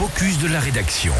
focus de la rédaction.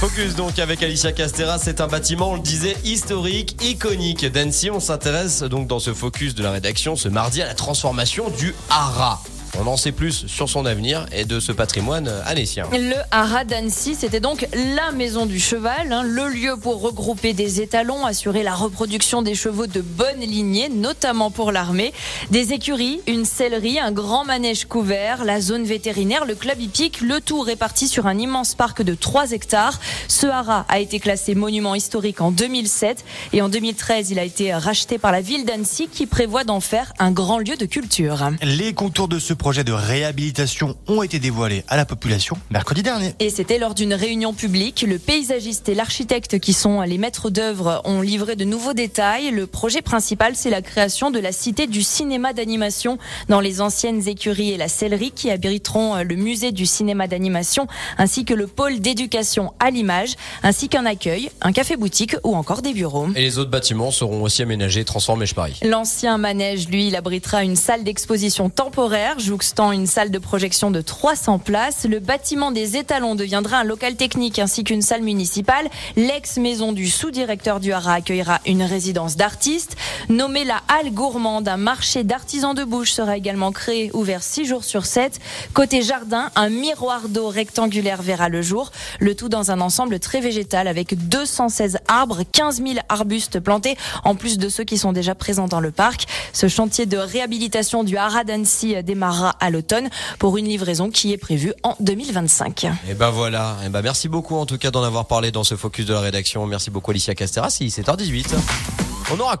Focus donc avec Alicia Castera, c'est un bâtiment, on le disait, historique, iconique d'Annecy. On s'intéresse donc dans ce focus de la rédaction ce mardi à la transformation du Hara. On en sait plus sur son avenir et de ce patrimoine annécien. Le Haras d'Annecy, c'était donc la maison du cheval, hein, le lieu pour regrouper des étalons, assurer la reproduction des chevaux de bonne lignée, notamment pour l'armée. Des écuries, une sellerie, un grand manège couvert, la zone vétérinaire, le club hippique, le tout réparti sur un immense parc de 3 hectares. Ce haras a été classé monument historique en 2007 et en 2013, il a été racheté par la ville d'Annecy qui prévoit d'en faire un grand lieu de culture. Les contours de ce projets de réhabilitation ont été dévoilés à la population mercredi dernier. Et c'était lors d'une réunion publique. Le paysagiste et l'architecte qui sont les maîtres d'œuvre ont livré de nouveaux détails. Le projet principal, c'est la création de la cité du cinéma d'animation dans les anciennes écuries et la sellerie qui abriteront le musée du cinéma d'animation ainsi que le pôle d'éducation à l'image ainsi qu'un accueil, un café-boutique ou encore des bureaux. Et les autres bâtiments seront aussi aménagés, transformés, je parie. L'ancien manège, lui, il abritera une salle d'exposition temporaire jouxtant une salle de projection de 300 places. Le bâtiment des étalons deviendra un local technique ainsi qu'une salle municipale. L'ex-maison du sous-directeur du Hara accueillera une résidence d'artistes. Nommée la Halle Gourmande, un marché d'artisans de bouche sera également créé, ouvert 6 jours sur 7. Côté jardin, un miroir d'eau rectangulaire verra le jour. Le tout dans un ensemble très végétal avec 216 arbres, 15 000 arbustes plantés, en plus de ceux qui sont déjà présents dans le parc. Ce chantier de réhabilitation du Hara d'Annecy démarre à l'automne pour une livraison qui est prévue en 2025. Et ben voilà, et ben merci beaucoup en tout cas d'en avoir parlé dans ce focus de la rédaction. Merci beaucoup Alicia Castera, si 7h18. On aura